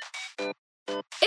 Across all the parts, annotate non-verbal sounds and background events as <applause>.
Thank you.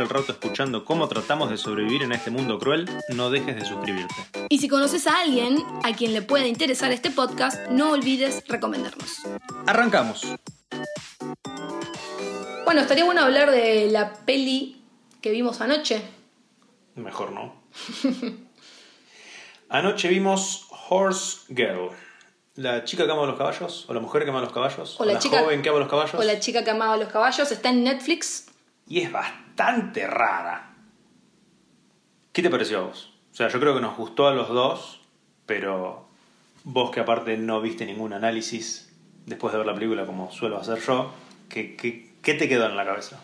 el rato escuchando cómo tratamos de sobrevivir en este mundo cruel, no dejes de suscribirte. Y si conoces a alguien a quien le pueda interesar este podcast, no olvides recomendarnos. Arrancamos. Bueno, estaría bueno hablar de la peli que vimos anoche. Mejor no. <laughs> Anoche vimos Horse Girl. La chica que ama los caballos, o la mujer que ama los caballos, O la chica- joven que ama los caballos. O la chica que amaba los caballos. Está en Netflix. Y es bastante rara. ¿Qué te pareció a vos? O sea, yo creo que nos gustó a los dos, pero vos que aparte no viste ningún análisis después de ver la película como suelo hacer yo, ¿qué, qué, qué te quedó en la cabeza?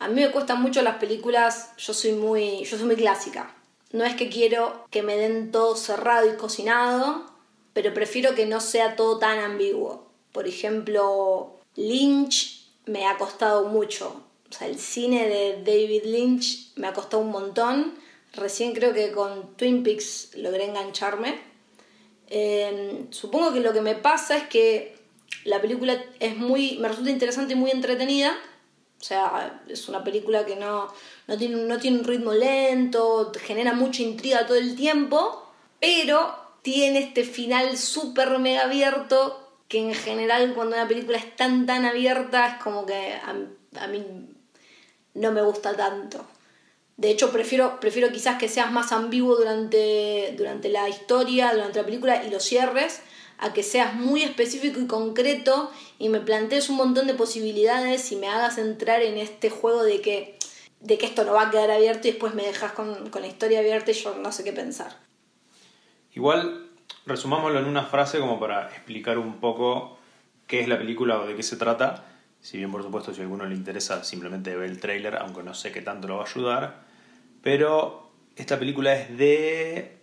A mí me cuestan mucho las películas, yo soy muy, yo soy muy clásica. No es que quiero que me den todo cerrado y cocinado, pero prefiero que no sea todo tan ambiguo. Por ejemplo, Lynch me ha costado mucho. O sea, el cine de David Lynch me ha costado un montón. Recién creo que con Twin Peaks logré engancharme. Eh, supongo que lo que me pasa es que la película es muy, me resulta interesante y muy entretenida. O sea, es una película que no, no, tiene, no tiene un ritmo lento, genera mucha intriga todo el tiempo, pero tiene este final súper mega abierto que en general cuando una película es tan tan abierta es como que a mí no me gusta tanto. De hecho, prefiero, prefiero quizás que seas más ambiguo durante, durante la historia, durante la película y los cierres, a que seas muy específico y concreto y me plantees un montón de posibilidades y me hagas entrar en este juego de que, de que esto no va a quedar abierto y después me dejas con, con la historia abierta y yo no sé qué pensar. Igual, resumámoslo en una frase como para explicar un poco qué es la película o de qué se trata. Si bien, por supuesto, si a alguno le interesa, simplemente ve el tráiler, aunque no sé qué tanto lo va a ayudar. Pero esta película es de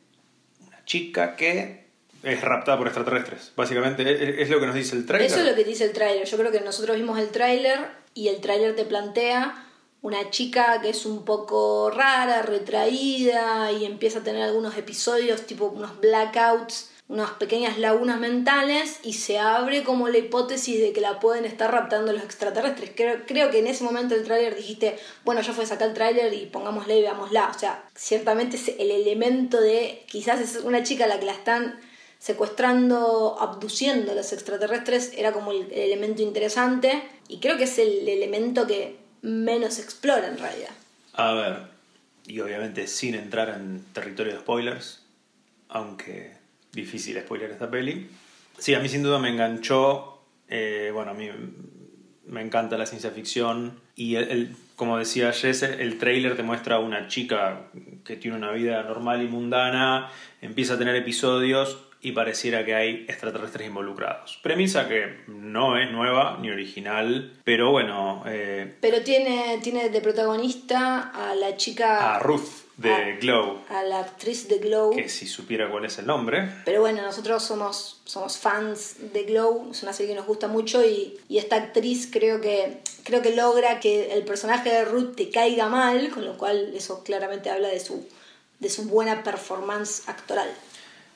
una chica que es raptada por extraterrestres. Básicamente es- lo que nos dice el tráiler. Eso es lo que dice el tráiler. Yo creo que nosotros vimos el tráiler y el tráiler te plantea una chica que es un poco rara, retraída y empieza a tener algunos episodios tipo unos blackouts, unas pequeñas lagunas mentales y se abre como la hipótesis de que la pueden estar raptando los extraterrestres. Creo, creo que en ese momento del tráiler dijiste, bueno, ya fue sacar el tráiler y pongámosle y veámosla. O sea, ciertamente el elemento de quizás es una chica a la que la están secuestrando, abduciendo los extraterrestres era como el, el elemento interesante y creo que es el elemento que menos explora en realidad. A ver, y obviamente sin entrar en territorio de spoilers, aunque difícil spoiler esta peli. Sí, a mí sin duda me enganchó, eh, bueno, a mí me encanta la ciencia ficción y el, el- como decía Jess, el trailer te muestra a una chica que tiene una vida normal y mundana, empieza a tener episodios y pareciera que hay extraterrestres involucrados. Premisa que no es nueva ni original, pero bueno, eh, Pero tiene, tiene de protagonista a la chica, a Ruth de. Glow, a la actriz de Glow. que si supiera cuál es el nombre, Pero bueno, nosotros somos, somos fans de Glow, es una serie que nos gusta mucho y, y esta actriz creo que, creo que logra que el personaje de Ruth te caiga mal, con lo cual eso claramente habla de su, de su buena performance actoral.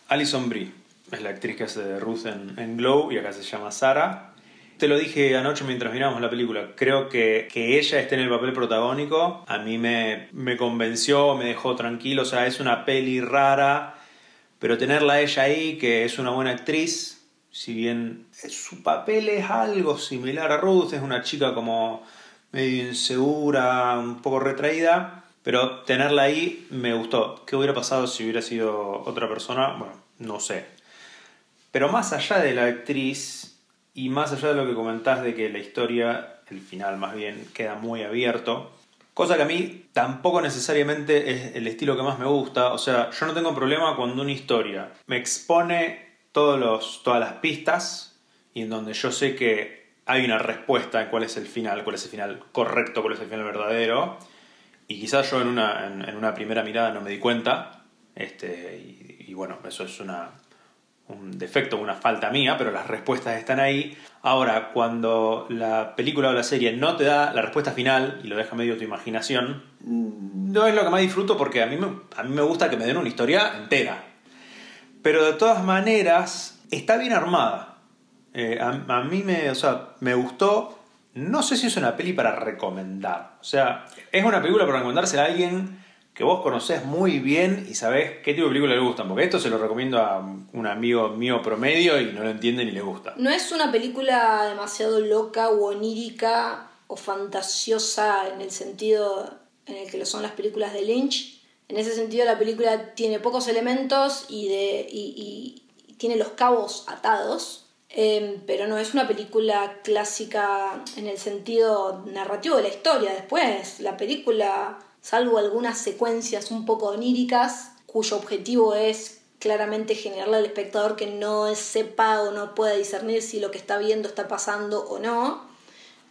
Alison Brie es la actriz que hace de Ruth en, en Glow y acá se llama Sara. Te lo dije anoche mientras mirábamos la película. Creo que, que ella esté en el papel protagónico. A mí me, me convenció, me dejó tranquilo. O sea, es una peli rara. Pero tenerla ella ahí, que es una buena actriz, si bien su papel es algo similar a Ruth, es una chica como medio insegura, un poco retraída, pero tenerla ahí me gustó. ¿Qué hubiera pasado si hubiera sido otra persona? Bueno, no sé. Pero más allá de la actriz y más allá de lo que comentás de que la historia, el final más bien, queda muy abierto, cosa que a mí tampoco necesariamente es el estilo que más me gusta, o sea, yo no tengo problema cuando una historia me expone todos los, todas las pistas y en donde yo sé que hay una respuesta en cuál es el final, cuál es el final correcto, cuál es el final verdadero. Y quizás yo en una, en, una primera mirada no me di cuenta. Este, y, bueno, eso es una, un defecto, una falta mía, pero las respuestas están ahí. Ahora, cuando la película o la serie no te da la respuesta final y lo deja medio tu imaginación, no es lo que más disfruto porque a mí me, a mí me gusta que me den una historia entera. Pero de todas maneras, está bien armada. Eh, a, mí me, o sea, me gustó. No sé si es una peli para recomendar. O sea, es una película para recomendársela a alguien que vos conocés muy bien y sabés qué tipo de película le gustan. Porque esto se lo recomiendo a un amigo mío promedio y no lo entiende ni le gusta. No es una película demasiado loca o onírica o fantasiosa en el sentido en el que lo son las películas de Lynch. En ese sentido la película tiene pocos elementos y, de, y tiene los cabos atados Em, pero no es una película clásica en el sentido narrativo de la historia. Después, la película, salvo algunas secuencias un poco oníricas, cuyo objetivo es claramente generarle al espectador que no sepa o no pueda discernir si lo que está viendo está pasando o no.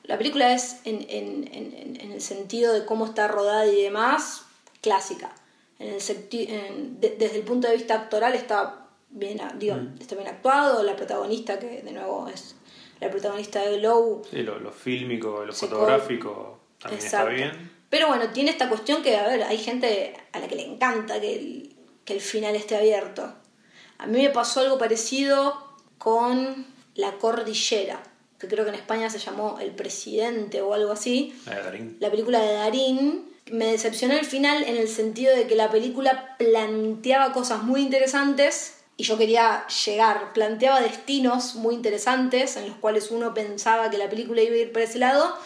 La película es, en, en, en, el sentido de cómo está rodada y demás, clásica. En el, desde el punto de vista actoral está bien, digo, mm. está bien actuado, la protagonista, que de nuevo es la protagonista de Glow. Sí, lo, lo fílmico, lo fotográfico también está bien. Pero bueno, tiene esta cuestión que, a ver, hay gente a la que le encanta que el, que el final esté abierto. A mí me pasó algo parecido con La Cordillera, que creo que en España se llamó El Presidente o algo así. La de Darín. La película de Darín. Me decepcionó el final en el sentido de que la película planteaba cosas muy interesantes y yo quería llegar. Planteaba destinos muy interesantes en los cuales uno pensaba que la película iba a ir por ese lado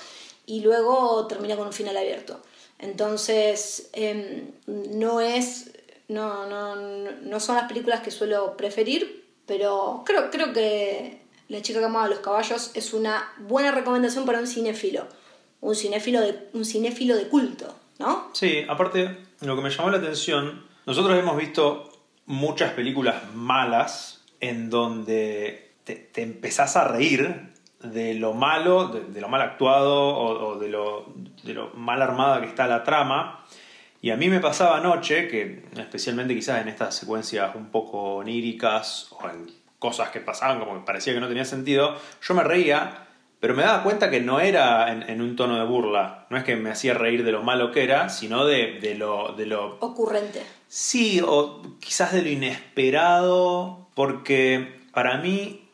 y luego termina con un final abierto. Entonces, em, no es. No, no, no son las películas que suelo preferir, pero creo, creo que La chica que amaba los caballos es una buena recomendación para un cinéfilo. Un cinéfilo de, un cinéfilo de culto, ¿no? Sí, aparte, lo que me llamó la atención, nosotros hemos visto muchas películas malas en donde te, empezás a reír de lo malo, de, lo mal actuado o, de, lo, de, lo, mal armada que está la trama. Y a mí me pasaba anoche, que especialmente quizás en estas secuencias un poco oníricas o en cosas que pasaban como que parecía que no tenía sentido, yo me reía, pero me daba cuenta que no era en, un tono de burla. No es que me hacía reír de lo malo que era, sino de, de, lo, de lo... Ocurrente. Sí, o quizás de lo inesperado, porque para mí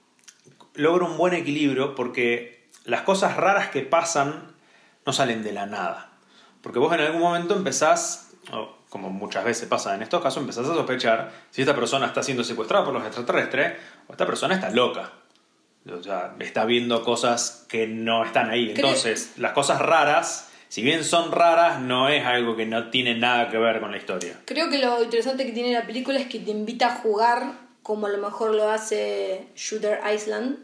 logra un buen equilibrio, porque las cosas raras que pasan no salen de la nada. Porque vos en algún momento empezás, como muchas veces pasa en estos casos, empezás a sospechar si esta persona está siendo secuestrada por los extraterrestres o esta persona está loca. O sea, está viendo cosas que no están ahí. Entonces, las cosas raras si bien son raras, no es algo que no tiene nada que ver con la historia. Creo que lo interesante que tiene la película es que te invita a jugar como a lo mejor lo hace Shooter Island.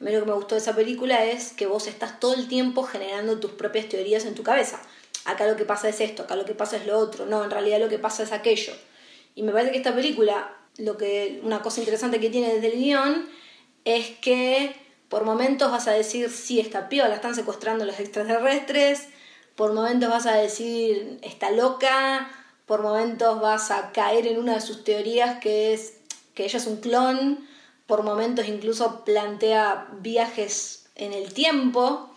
A mí lo que me gustó de esa película es que vos estás todo el tiempo generando tus propias teorías en tu cabeza. Acá lo que pasa es esto, acá lo que pasa es lo otro. No, en realidad lo que pasa es aquello. Y me parece que esta película, lo que, una cosa interesante que tiene desde el guion es que por momentos vas a decir, sí, esta la están secuestrando los extraterrestres, por momentos vas a decir está loca, por momentos vas a caer en una de sus teorías que es que ella es un clon, por momentos incluso plantea viajes en el tiempo.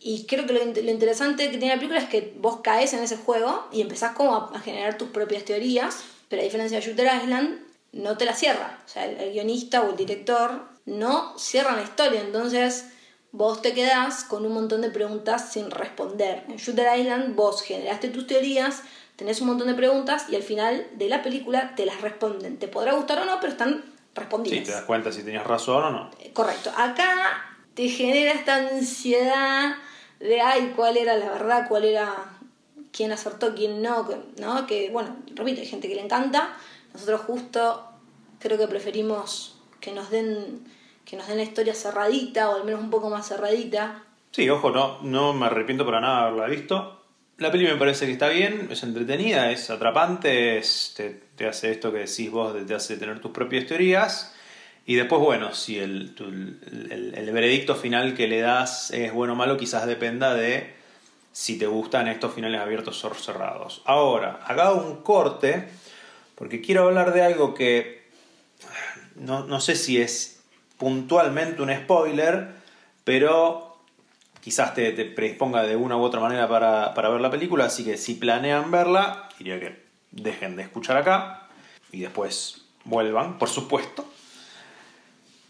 Y creo que lo, interesante que tiene la película es que vos caes en ese juego y empezás como a, generar tus propias teorías, pero a diferencia de Shooter Island, no te la cierra. O sea, el guionista o el director no cierran la historia. Entonces, vos te quedás con un montón de preguntas sin responder. En Shooter Island vos generaste tus teorías, tenés un montón de preguntas y al final de la película te las responden. Te podrá gustar o no, pero están respondidas. Sí, te das cuenta si tenías razón o no. Eh, correcto. Acá te genera esta ansiedad de, ay, cuál era la verdad, cuál era quién acertó, quién no, ¿no? Que, bueno, repito, hay gente que le encanta. Nosotros justo creo que preferimos que nos den que nos den la historia cerradita o al menos un poco más cerradita. Sí, ojo, no, no me arrepiento para nada de haberla visto. La peli me parece que está bien, es entretenida, es atrapante, te, hace esto que decís vos, te hace tener tus propias teorías. Y después, bueno, si el, el, el, veredicto final que le das es bueno o malo, quizás dependa de si te gustan estos finales abiertos o cerrados. Ahora, haga un corte, porque quiero hablar de algo que no, no sé si es puntualmente un spoiler, pero quizás te, te, predisponga de una u otra manera para, para ver la película, así que si planean verla, diría que dejen de escuchar acá y después vuelvan, por supuesto.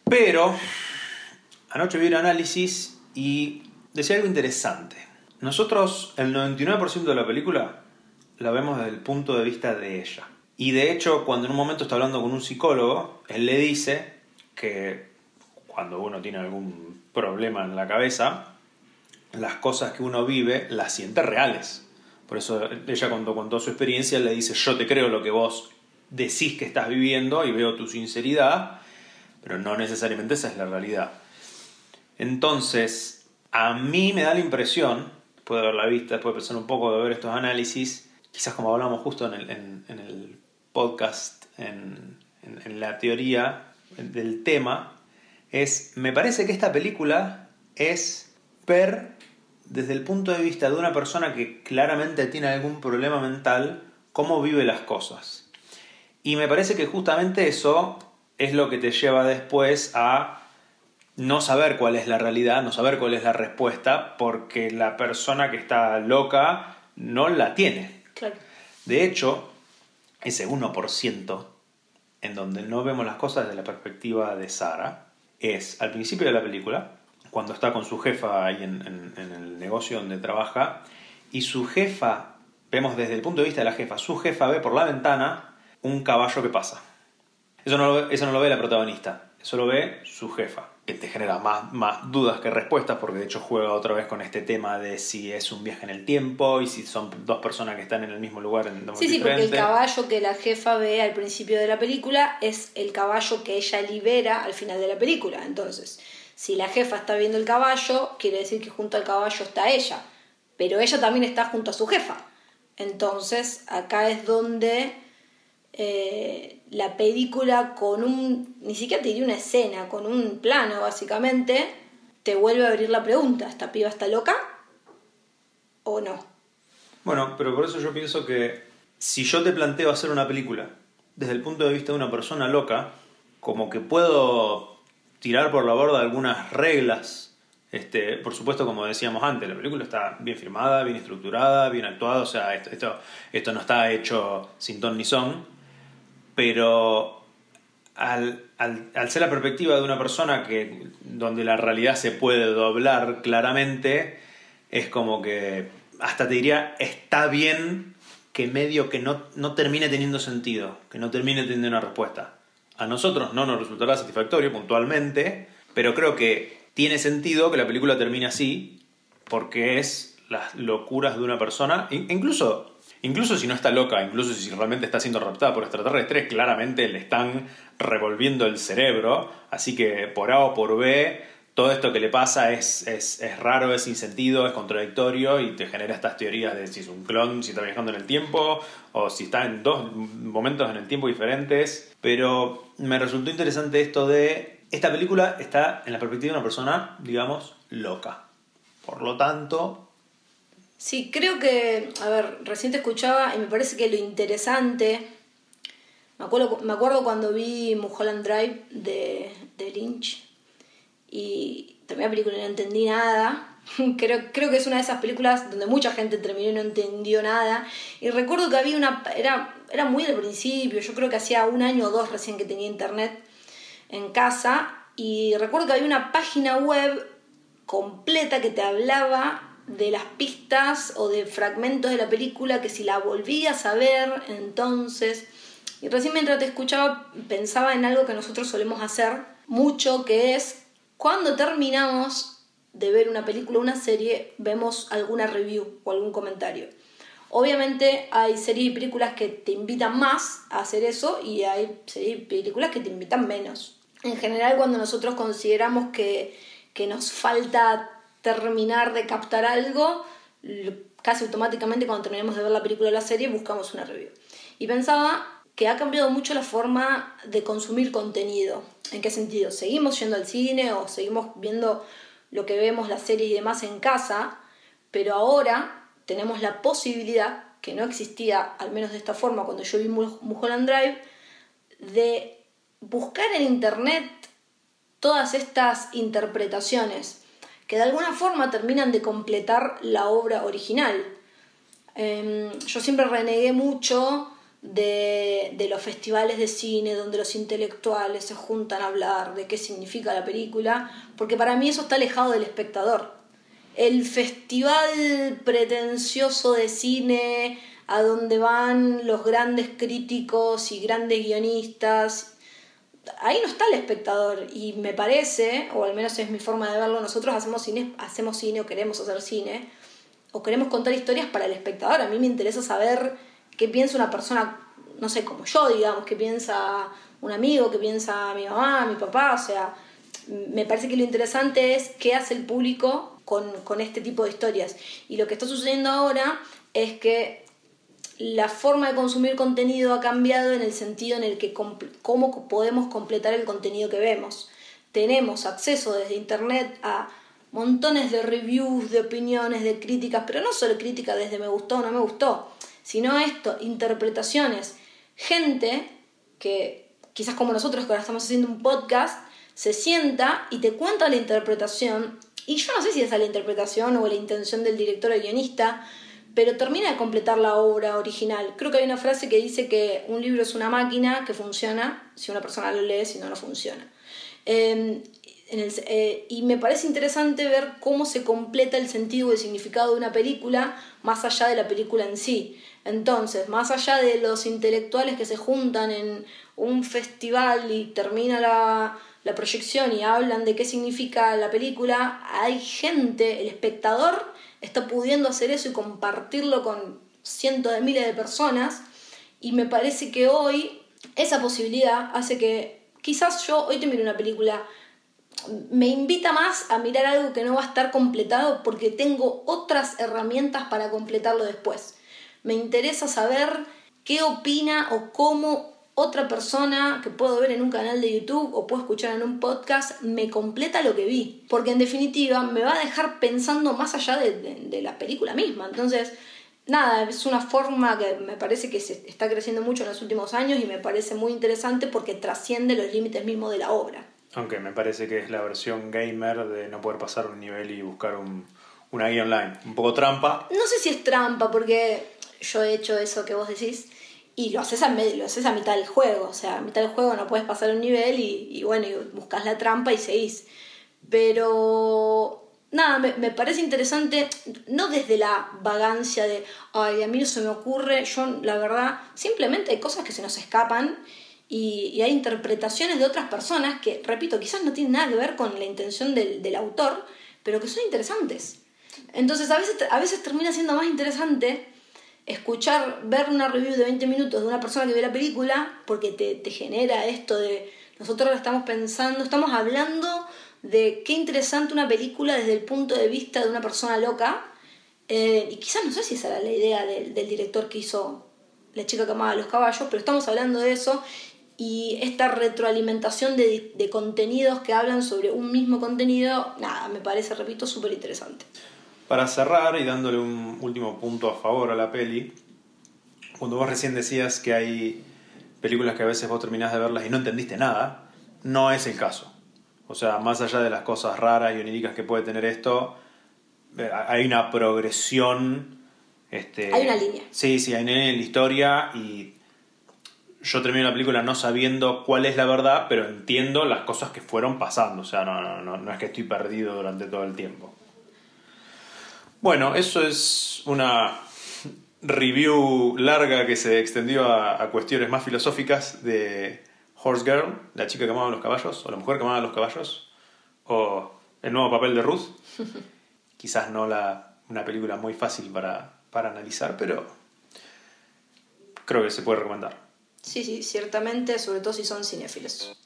Pero anoche vi un análisis y decía algo interesante. Nosotros, el 99% de la película la vemos desde el punto de vista de ella. Y de hecho, cuando en un momento está hablando con un psicólogo, él le dice que cuando uno tiene algún problema en la cabeza, las cosas que uno vive las siente reales. Por eso ella cuando contó su experiencia le dice, yo te creo lo que vos decís que estás viviendo y veo tu sinceridad, pero no necesariamente esa es la realidad. Entonces, a mí me da la impresión, después de ver la vista, después de pensar un poco, de ver estos análisis, quizás como hablamos justo en el, podcast, en la teoría del tema, es, me parece que esta película es ver desde el punto de vista de una persona que claramente tiene algún problema mental, cómo vive las cosas. Y me parece que justamente eso es lo que te lleva después a no saber cuál es la realidad, no saber cuál es la respuesta, porque la persona que está loca no la tiene. De hecho, ese 1% en donde no vemos las cosas desde la perspectiva de Sara es al principio de la película, cuando está con su jefa ahí en, el negocio donde trabaja, y su jefa, vemos desde el punto de vista de la jefa, su jefa ve por la ventana un caballo que pasa. Eso no lo, eso no lo ve la protagonista, eso lo ve su jefa. Que te genera más, más dudas que respuestas, porque de hecho juega otra vez con este tema de si es un viaje en el tiempo y si son dos personas que están en el mismo lugar en Sí, sí, porque el caballo que la jefa ve al principio de la película es el caballo que ella libera al final de la película. Entonces, si la jefa está viendo el caballo, quiere decir que junto al caballo está ella, pero ella también está junto a su jefa. Entonces, acá es donde eh, la película con un, ni siquiera te diría una escena, con un plano básicamente, te vuelve a abrir la pregunta, ¿esta piba está loca o no? Bueno, pero por eso yo pienso que si yo te planteo hacer una película desde el punto de vista de una persona loca, como que puedo tirar por la borda algunas reglas este, por supuesto, como decíamos antes, la película está bien filmada, bien estructurada, bien actuada, o sea, esto, esto, esto no está hecho sin ton ni son, pero al, ser la perspectiva de una persona que, donde la realidad se puede doblar claramente, es como que hasta te diría, está bien que medio que no, no termine teniendo sentido, que no termine teniendo una respuesta. A nosotros no nos resultará satisfactorio puntualmente, pero creo que tiene sentido que la película termine así, porque es las locuras de una persona, incluso Incluso si no está loca, incluso si realmente está siendo raptada por extraterrestres, claramente le están revolviendo el cerebro. Así que por A o por B, todo esto que le pasa es, es, es, raro, es sin sentido, es contradictorio y te genera estas teorías de si es un clon, si está viajando en el tiempo o si está en dos momentos en el tiempo diferentes. Pero me resultó interesante esto de... Esta película está en la perspectiva de una persona, digamos, loca. Por lo tanto, Sí, creo que, a ver, recién te escuchaba y me parece que lo interesante, me acuerdo, me acuerdo cuando vi Mulholland Drive de, de Lynch y terminé la película y no entendí nada. <laughs> creo, creo que es una de esas películas donde mucha gente terminó y no entendió nada. Y recuerdo que había una, era, era muy del principio, yo creo que hacía un año o dos recién que tenía internet en casa y recuerdo que había una página web completa que te hablaba de las pistas o de fragmentos de la película que si la volvías a ver, entonces... Y recién mientras te escuchaba pensaba en algo que nosotros solemos hacer mucho, que es cuando terminamos de ver una película o una serie, vemos alguna review o algún comentario. Obviamente hay series y películas que te invitan más a hacer eso y hay series y películas que te invitan menos. En general cuando nosotros consideramos que, que nos falta terminar de captar algo, casi automáticamente cuando terminemos de ver la película o la serie buscamos una review. Y pensaba que ha cambiado mucho la forma de consumir contenido. ¿En qué sentido? Seguimos yendo al cine o seguimos viendo lo que vemos, las series y demás en casa, pero ahora tenemos la posibilidad, que no existía al menos de esta forma cuando yo vi Mulholland Drive, de buscar en internet todas estas interpretaciones que de alguna forma terminan de completar la obra original. Em, yo siempre renegué mucho de, de, los festivales de cine donde los intelectuales se juntan a hablar de qué significa la película, porque para mí eso está alejado del espectador. El festival pretencioso de cine a donde van los grandes críticos y grandes guionistas, ahí no está el espectador y me parece, o al menos es mi forma de verlo, nosotros hacemos cine, hacemos cine o queremos hacer cine, o queremos contar historias para el espectador. A mí me interesa saber qué piensa una persona, no sé, como yo, digamos, qué piensa un amigo, qué piensa mi mamá, mi papá, o sea, me parece que lo interesante es qué hace el público con, con este tipo de historias. Y lo que está sucediendo ahora es que la forma de consumir contenido ha cambiado en el sentido en el que cómo podemos completar el contenido que vemos. Tenemos acceso desde internet a montones de reviews, de opiniones, de críticas, pero no solo críticas desde me gustó o no me gustó, sino esto, interpretaciones. Gente que, quizás como nosotros que ahora estamos haciendo un podcast, se sienta y te cuenta la interpretación, y yo no sé si es la interpretación o la intención del director o guionista, pero termina de completar la obra original. Creo que hay una frase que dice que un libro es una máquina que funciona si una persona lo lee, si no, no funciona. Eh, y me parece interesante ver cómo se completa el sentido y el significado de una película más allá de la película en sí. Entonces, más allá de los intelectuales que se juntan en un festival y termina la, la proyección y hablan de qué significa la película, hay gente, el espectador está pudiendo hacer eso y compartirlo con cientos de miles de personas. Y me parece que hoy esa posibilidad hace que quizás yo hoy te mire una película me invita más a mirar algo que no va a estar completado porque tengo otras herramientas para completarlo después. Me interesa saber qué opina o cómo otra persona que puedo ver en un canal de YouTube o puedo escuchar en un podcast me completa lo que vi. Porque en definitiva me va a dejar pensando más allá de, la película misma. Entonces, nada, es una forma que me parece que se está creciendo mucho en los últimos años y me parece muy interesante porque trasciende los límites mismos de la obra. Aunque me parece que es la versión gamer de no poder pasar un nivel y buscar un, una guía online. Un poco trampa. No sé si es trampa, porque yo he hecho eso que vos decís y lo haces a, lo haces a mitad del juego. O sea, a mitad del juego no puedes pasar un nivel y, bueno, y buscas la trampa y seguís. Pero nada, me, me, parece interesante, no desde la vagancia de, ay, a mí no se me ocurre, yo la verdad, simplemente hay cosas que se nos escapan y, hay interpretaciones de otras personas que, repito, quizás no tienen nada que ver con la intención del, autor, pero que son interesantes. Entonces a veces, a veces termina siendo más interesante escuchar, ver una review de 20 minutos de una persona que ve la película, porque te, te genera esto de, nosotros estamos pensando, estamos hablando de qué interesante una película desde el punto de vista de una persona loca, eh, y quizás no sé si esa era la idea del, del director que hizo La chica que amaba a los caballos, pero estamos hablando de eso y esta retroalimentación de, de, contenidos que hablan sobre un mismo contenido, nada, me parece, repito, súper interesante. Para cerrar y dándole un último punto a favor a la peli, cuando vos recién decías que hay películas que a veces vos terminás de verlas y no entendiste nada, no es el caso. O sea, más allá de las cosas raras y oníricas que puede tener esto, eh, hay una progresión. Este, hay una línea. Sí, sí, hay una línea en la historia y yo termino la película no sabiendo cuál es la verdad, pero entiendo las cosas que fueron pasando. O sea, no, no, no, no es que estoy perdido durante todo el tiempo. Bueno, eso es una review larga que se extendió a, cuestiones más filosóficas de Horse Girl, la chica que amaba los caballos, o la mujer que amaba los caballos, o el nuevo papel de Ruth. <laughs> Quizás no la, una película muy fácil para, para analizar, pero creo que se puede recomendar. Sí, sí, ciertamente, sobre todo si son cinéfilos.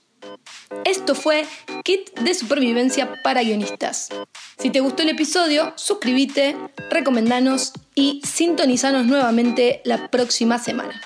Esto fue Kit de Supervivencia para Guionistas. Si te gustó el episodio, suscríbete, recomendanos y sintonizanos nuevamente la próxima semana.